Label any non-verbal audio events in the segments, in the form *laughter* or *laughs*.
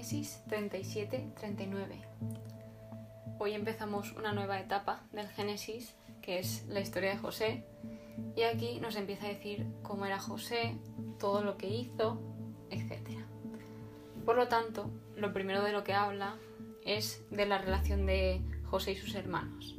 Génesis 37-39. Hoy empezamos una nueva etapa del Génesis, que es la historia de José, y aquí nos empieza a decir cómo era José, todo lo que hizo, etc. Por lo tanto, lo primero de lo que habla es de la relación de José y sus hermanos.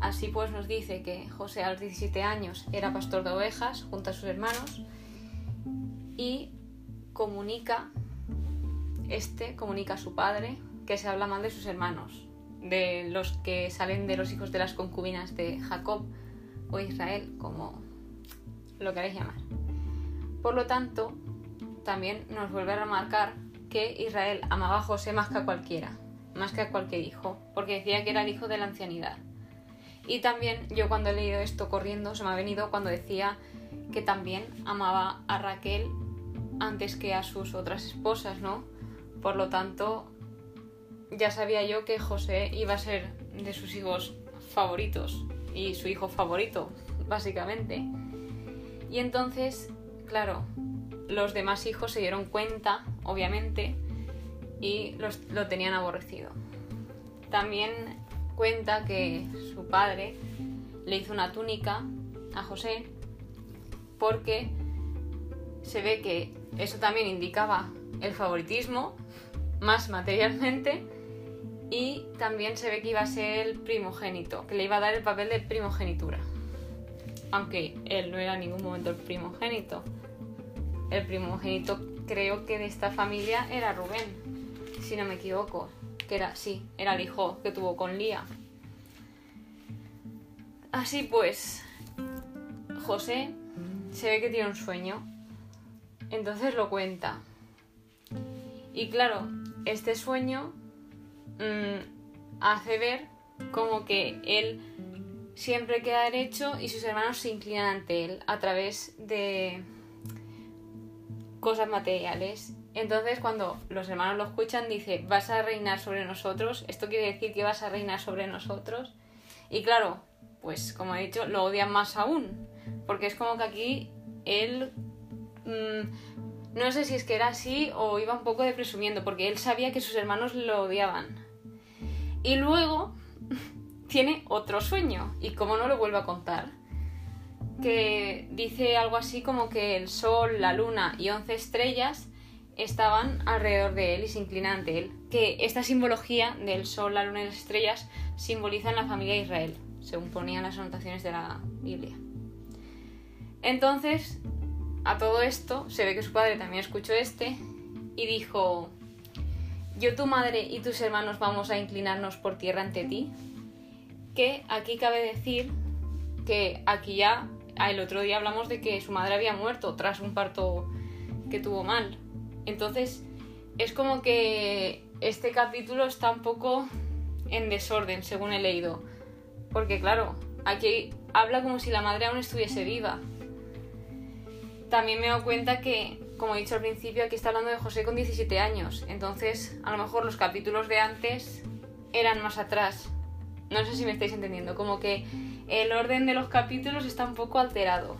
Así pues nos dice que José a los 17 años era pastor de ovejas junto a sus hermanos y comunica este comunica a su padre que se habla mal de sus hermanos, de los que salen de los hijos de las concubinas de Jacob o Israel, como lo queréis llamar. Por lo tanto, también nos vuelve a remarcar que Israel amaba a José más que a cualquiera, más que a cualquier hijo, porque decía que era el hijo de la ancianidad. Y también yo cuando he leído esto corriendo se me ha venido cuando decía que también amaba a Raquel antes que a sus otras esposas, ¿no? Por lo tanto, ya sabía yo que José iba a ser de sus hijos favoritos y su hijo favorito, básicamente. Y entonces, claro, los demás hijos se dieron cuenta, obviamente, y lo tenían aborrecido. También cuenta que su padre le hizo una túnica a José porque se ve que eso también indicaba el favoritismo más materialmente y también se ve que iba a ser el primogénito, que le iba a dar el papel de primogenitura. Aunque él no era en ningún momento el primogénito. El primogénito creo que de esta familia era Rubén, si no me equivoco. Que era, sí, era el hijo que tuvo con Lía. Así pues, José se ve que tiene un sueño. Entonces lo cuenta. Y claro, este sueño mm, hace ver como que él siempre queda derecho y sus hermanos se inclinan ante él a través de cosas materiales. Entonces cuando los hermanos lo escuchan dice, vas a reinar sobre nosotros, esto quiere decir que vas a reinar sobre nosotros. Y claro, pues como he dicho, lo odian más aún, porque es como que aquí él mm, no sé si es que era así o iba un poco de presumiendo, porque él sabía que sus hermanos lo odiaban. Y luego *laughs* tiene otro sueño, y como no lo vuelvo a contar, que dice algo así como que el sol, la luna y once estrellas estaban alrededor de él y se inclinan ante él. Que esta simbología del sol, la luna y las estrellas simbolizan la familia de Israel, según ponían las anotaciones de la Biblia. Entonces, a todo esto se ve que su padre también escuchó este y dijo, yo tu madre y tus hermanos vamos a inclinarnos por tierra ante ti. Que aquí cabe decir que aquí ya, el otro día hablamos de que su madre había muerto tras un parto que tuvo mal. Entonces, es como que este capítulo está un poco en desorden, según he leído. Porque claro, aquí habla como si la madre aún estuviese viva también me doy cuenta que, como he dicho al principio, aquí está hablando de José con 17 años. Entonces, a lo mejor los capítulos de antes eran más atrás. No sé si me estáis entendiendo. Como que el orden de los capítulos está un poco alterado.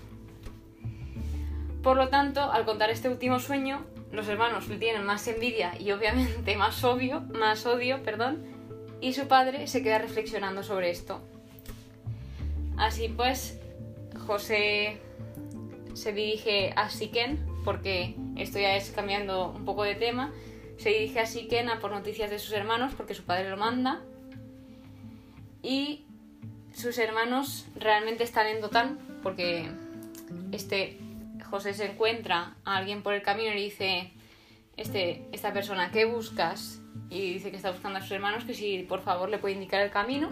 Por lo tanto, al contar este último sueño, los hermanos le tienen más envidia y obviamente más obvio, más odio, perdón, y su padre se queda reflexionando sobre esto. Así pues, José se dirige a Siken, porque esto ya es cambiando un poco de tema, se dirige a Siken a por noticias de sus hermanos, porque su padre lo manda, y sus hermanos realmente están en Dotán, porque este José se encuentra a alguien por el camino y le dice, este, esta persona, ¿qué buscas? Y dice que está buscando a sus hermanos, que si por favor le puede indicar el camino.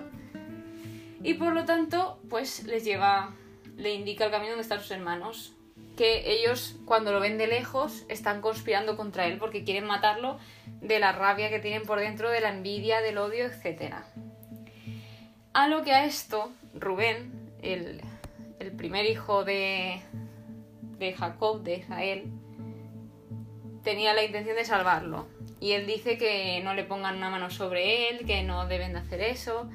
Y por lo tanto, pues les lleva, le indica el camino donde están sus hermanos que ellos cuando lo ven de lejos están conspirando contra él porque quieren matarlo de la rabia que tienen por dentro, de la envidia, del odio, etc. A lo que a esto, Rubén, el, primer hijo de, de Jacob, de Israel, tenía la intención de salvarlo. Y él dice que no le pongan una mano sobre él, que no deben de hacer eso.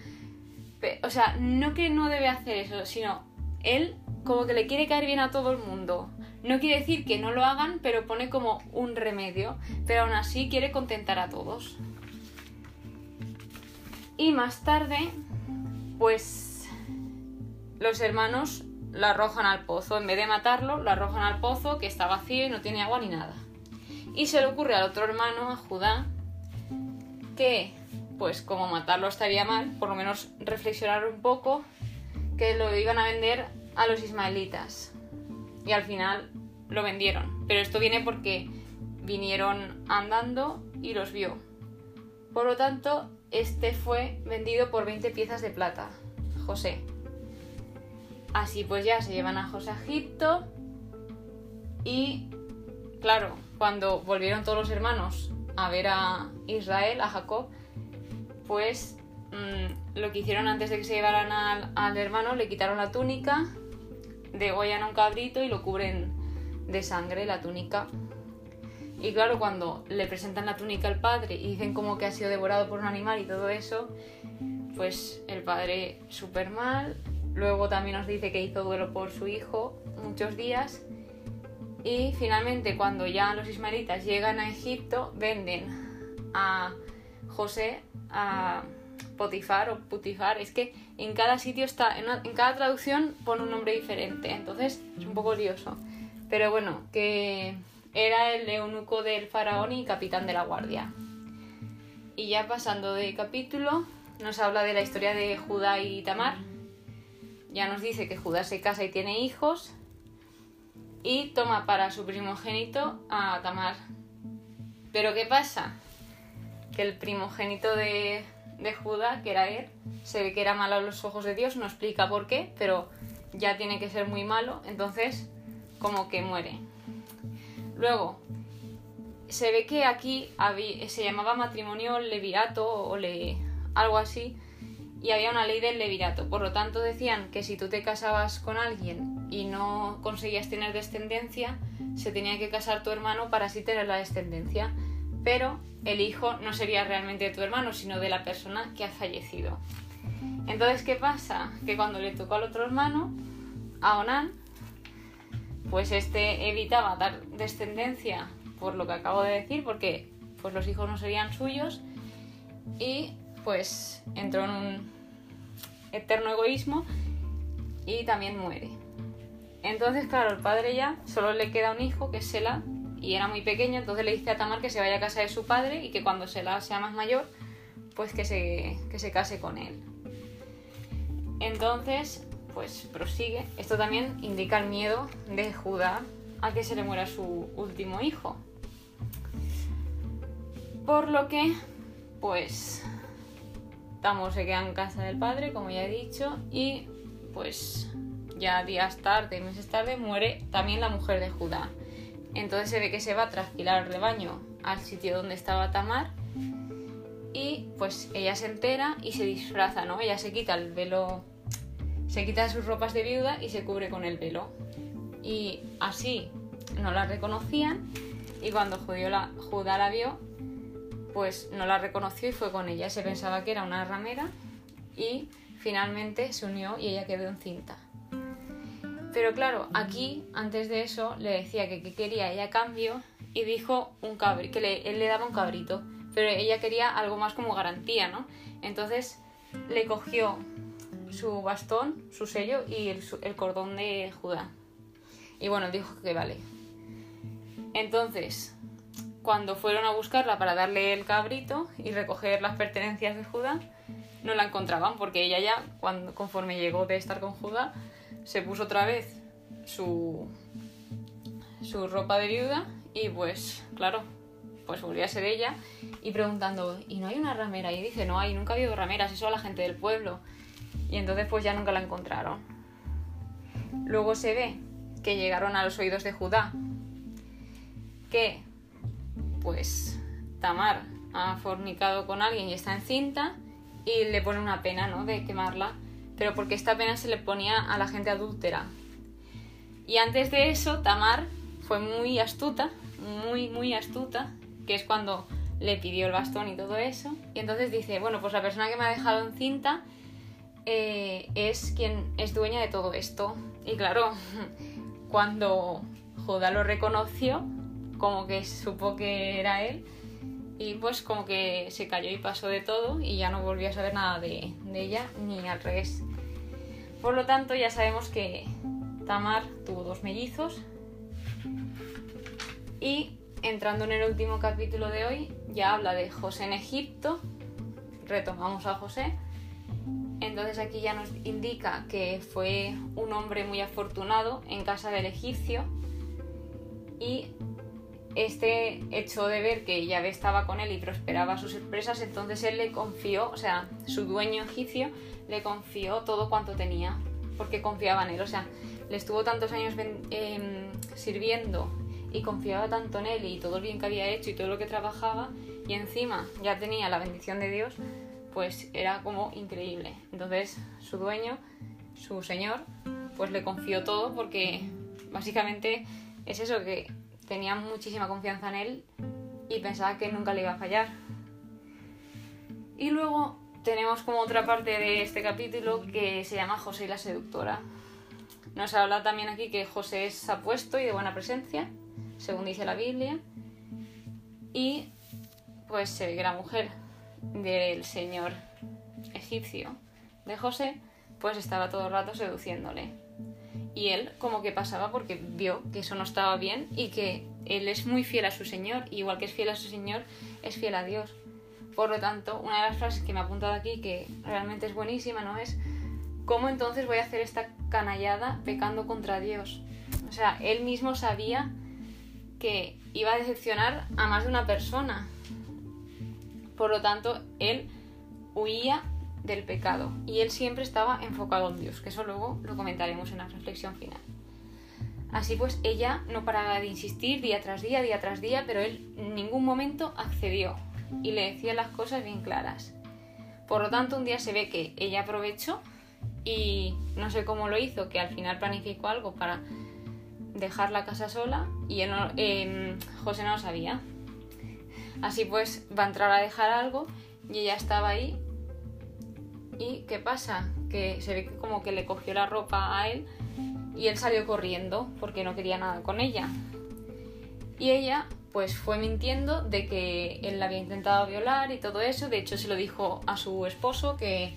O sea, no que no debe hacer eso, sino él como que le quiere caer bien a todo el mundo. No quiere decir que no lo hagan, pero pone como un remedio, pero aún así quiere contentar a todos. Y más tarde, pues los hermanos lo arrojan al pozo. En vez de matarlo, lo arrojan al pozo que está vacío y no tiene agua ni nada. Y se le ocurre al otro hermano, a Judá, que, pues como matarlo estaría mal, por lo menos reflexionar un poco, que lo iban a vender a los ismaelitas. Y al final lo vendieron. Pero esto viene porque vinieron andando y los vio. Por lo tanto, este fue vendido por 20 piezas de plata, José. Así pues ya se llevan a José a Egipto y claro, cuando volvieron todos los hermanos a ver a Israel, a Jacob, pues mm, lo que hicieron antes de que se llevaran al, hermano, le quitaron la túnica, degollan un cabrito y lo cubren de sangre la túnica. Y claro, cuando le presentan la túnica al padre y dicen como que ha sido devorado por un animal y todo eso, pues el padre súper mal. Luego también nos dice que hizo duelo por su hijo muchos días y finalmente, cuando ya los ismaelitas llegan a Egipto, venden a José a Potifar o Putifar. Es que en cada sitio está, en, cada traducción pone un nombre diferente, entonces es un poco lioso. Pero bueno, que era el eunuco del faraón y capitán de la guardia. Y ya pasando de capítulo, nos habla de la historia de Judá y Tamar. Ya nos dice que Judá se casa y tiene hijos, y toma para su primogénito a Tamar. Pero ¿qué pasa? Que el primogénito de, de Judá, que era él, se ve que era malo a los ojos de Dios, no explica por qué, pero ya tiene que ser muy malo, entonces como que muere. Luego, se ve que aquí se llamaba matrimonio levirato o algo así, y había una ley del levirato. Por lo tanto, decían que si tú te casabas con alguien y no conseguías tener descendencia, se tenía que casar tu hermano para así tener la descendencia. Pero el hijo no sería realmente de tu hermano, sino de la persona que ha fallecido. Entonces, ¿qué pasa? Que cuando le tocó al otro hermano, a Onan, pues este evitaba dar descendencia por lo que acabo de decir, porque pues los hijos no serían suyos y pues entró en un eterno egoísmo y también muere. Entonces, claro, el padre ya solo le queda un hijo que es Sela y era muy pequeño, entonces le dice a Tamar que se vaya a casa de su padre y que cuando Sela sea más mayor, pues que se, que se case con él. Entonces, pues prosigue. Esto también indica el miedo de Judá a que se le muera su último hijo. Por lo que, pues Tamor se queda en casa del padre, como ya he dicho, y pues ya días tarde, meses tarde, muere también la mujer de Judá. Entonces se ve que se va a trasquilar el rebaño al sitio donde estaba Tamar y pues ella se entera y se disfraza, ¿no? Ella se quita el velo, se quita sus ropas de viuda y se cubre con el velo. Y así no la reconocían y cuando Judá la vio, pues no la reconoció y fue con ella. Se pensaba que era una ramera y finalmente se unió y ella quedó encinta. Pero claro, aquí, antes de eso, le decía que, quería ella cambio y dijo un cabri que él le daba un cabrito, pero ella quería algo más como garantía, ¿no? Entonces le cogió su bastón, su sello y el, el cordón de Judá. Y bueno, dijo que vale. Entonces, cuando fueron a buscarla para darle el cabrito y recoger las pertenencias de Judá, no la encontraban porque ella ya, cuando, conforme llegó de estar con Judá, se puso otra vez su, su ropa de viuda y pues, claro, pues volvía a ser ella y preguntando, ¿y no hay una ramera? Y dice, no hay, nunca ha habido rameras, eso a la gente del pueblo. Y entonces pues ya nunca la encontraron. Luego se ve que llegaron a los oídos de Judá que pues Tamar ha fornicado con alguien y está encinta y le pone una pena, ¿no? De quemarla, pero porque esta pena se le ponía a la gente adúltera. Y antes de eso, Tamar fue muy astuta, muy, muy astuta, que es cuando le pidió el bastón y todo eso. Y entonces dice, bueno, pues la persona que me ha dejado encinta eh, es quien es dueña de todo esto. Y claro, *laughs* cuando Judá lo reconoció, como que supo que era él, y pues como que se cayó y pasó de todo y ya no volvió a saber nada de, de ella ni al revés. Por lo tanto, ya sabemos que Tamar tuvo dos mellizos. Y entrando en el último capítulo de hoy, ya habla de José en Egipto, retomamos a José, entonces aquí ya nos indica que fue un hombre muy afortunado en casa del egipcio. Y este hecho de ver que Yahvé estaba con él y prosperaba sus empresas, entonces él le confió, o sea, su dueño egipcio le confió todo cuanto tenía, porque confiaba en él, o sea, le estuvo tantos años em, sirviendo y confiaba tanto en él y todo el bien que había hecho y todo lo que trabajaba, y encima ya tenía la bendición de Dios, pues era como increíble. Entonces su dueño, su señor, pues le confió todo porque básicamente es eso que tenía muchísima confianza en él y pensaba que nunca le iba a fallar. Y luego tenemos como otra parte de este capítulo que se llama José y la seductora. Nos habla también aquí que José es apuesto y de buena presencia, según dice la Biblia, y pues se ve que la mujer del señor egipcio de José, pues estaba todo el rato seduciéndole. Y él como que pasaba porque vio que eso no estaba bien y que él es muy fiel a su Señor, igual que es fiel a su Señor, es fiel a Dios. Por lo tanto, una de las frases que me ha apuntado aquí, que realmente es buenísima, ¿no? Es, ¿cómo entonces voy a hacer esta canallada pecando contra Dios? O sea, él mismo sabía que iba a decepcionar a más de una persona. Por lo tanto, él huía del pecado y él siempre estaba enfocado en Dios, que eso luego lo comentaremos en la reflexión final. Así pues, ella no paraba de insistir día tras día, día tras día, pero él en ningún momento accedió y le decía las cosas bien claras. Por lo tanto, un día se ve que ella aprovechó y no sé cómo lo hizo, que al final planificó algo para dejar la casa sola y él em, José no lo sabía. Así pues, va a entrar a dejar algo y ella estaba ahí ¿Y qué pasa? Que se ve que como que le cogió la ropa a él y él salió corriendo porque no quería nada con ella. Y ella pues fue mintiendo de que él la había intentado violar y todo eso. De hecho se lo dijo a su esposo que,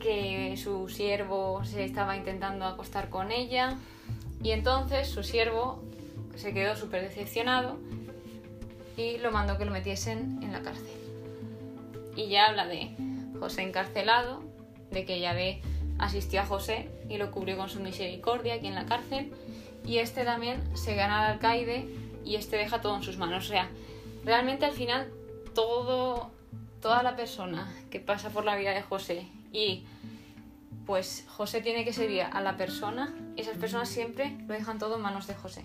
que su siervo se estaba intentando acostar con ella. Y entonces su siervo se quedó súper decepcionado y lo mandó que lo metiesen en la cárcel. Y ya habla de José encarcelado, de que Yahvé asistió a José y lo cubrió con su misericordia aquí en la cárcel, y este también se gana al alcaide y este deja todo en sus manos. O sea, realmente al final todo, toda la persona que pasa por la vida de José y pues José tiene que servir a la persona, esas personas siempre lo dejan todo en manos de José.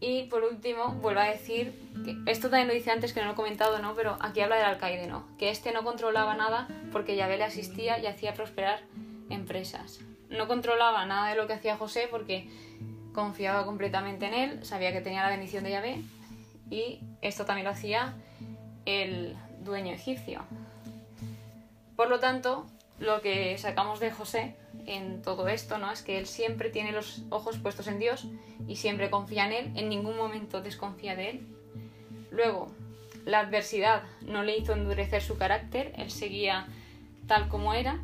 Y por último, vuelvo a decir que esto también lo dice antes que no lo he comentado, ¿no? Pero aquí habla del alcaide, ¿no? Que este no controlaba nada porque Yahvé le asistía y hacía prosperar empresas. No controlaba nada de lo que hacía José porque confiaba completamente en él, sabía que tenía la bendición de Yahvé y esto también lo hacía el dueño egipcio. Por lo tanto, lo que sacamos de José en todo esto, ¿no? Es que él siempre tiene los ojos puestos en Dios y siempre confía en él, en ningún momento desconfía de él. Luego, la adversidad no le hizo endurecer su carácter, él seguía tal como era.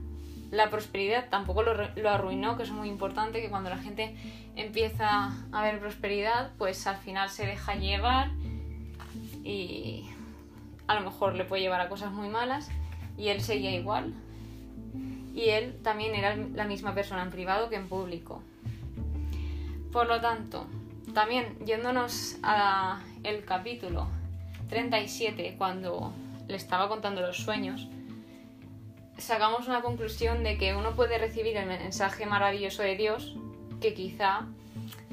La prosperidad tampoco lo, lo arruinó, que es muy importante, que cuando la gente empieza a ver prosperidad, pues al final se deja llevar y a lo mejor le puede llevar a cosas muy malas y él seguía igual y él también era la misma persona en privado que en público. Por lo tanto, también yéndonos al capítulo 37, cuando le estaba contando los sueños, sacamos una conclusión de que uno puede recibir el mensaje maravilloso de Dios, que quizá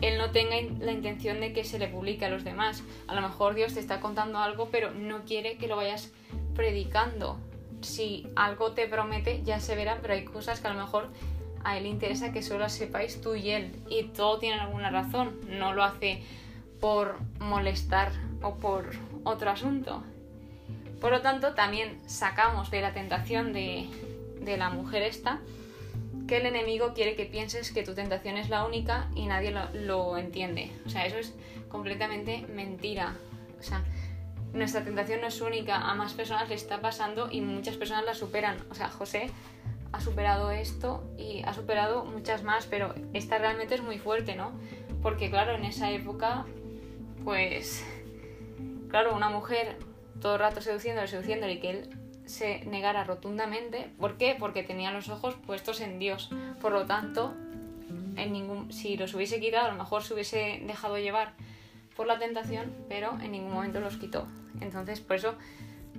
él no tenga la intención de que se le publique a los demás. A lo mejor Dios te está contando algo, pero no quiere que lo vayas predicando si algo te promete ya se verá, pero hay cosas que a lo mejor a él interesa que solo sepáis tú y él. Y todo tiene alguna razón, no lo hace por molestar o por otro asunto. Por lo tanto, también sacamos de la tentación de, de la mujer esta que el enemigo quiere que pienses que tu tentación es la única y nadie lo, lo entiende. O sea, eso es completamente mentira. O sea, nuestra tentación no es única, a más personas le está pasando y muchas personas la superan. O sea, José ha superado esto y ha superado muchas más, pero esta realmente es muy fuerte, ¿no? Porque claro, en esa época, pues, claro, una mujer todo el rato seduciéndole, seduciéndole y que él se negara rotundamente. ¿Por qué? Porque tenía los ojos puestos en Dios. Por lo tanto, en ningún, si los hubiese quitado, a lo mejor se hubiese dejado llevar por la tentación, pero en ningún momento los quitó. Entonces, por eso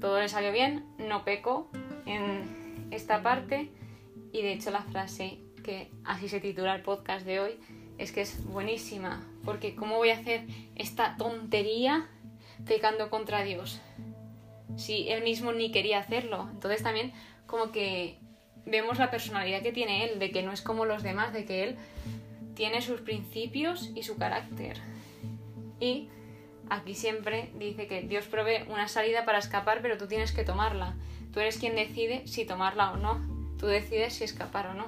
todo le salió bien, no peco en esta parte y de hecho la frase que así se titula el podcast de hoy es que es buenísima, porque ¿cómo voy a hacer esta tontería pecando contra Dios? Si él mismo ni quería hacerlo. Entonces también como que vemos la personalidad que tiene él, de que no es como los demás, de que él tiene sus principios y su carácter. Y aquí siempre dice que Dios provee una salida para escapar, pero tú tienes que tomarla. Tú eres quien decide si tomarla o no. Tú decides si escapar o no.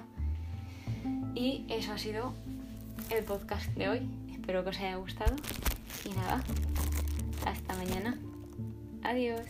Y eso ha sido el podcast de hoy. Espero que os haya gustado. Y nada, hasta mañana. Adiós.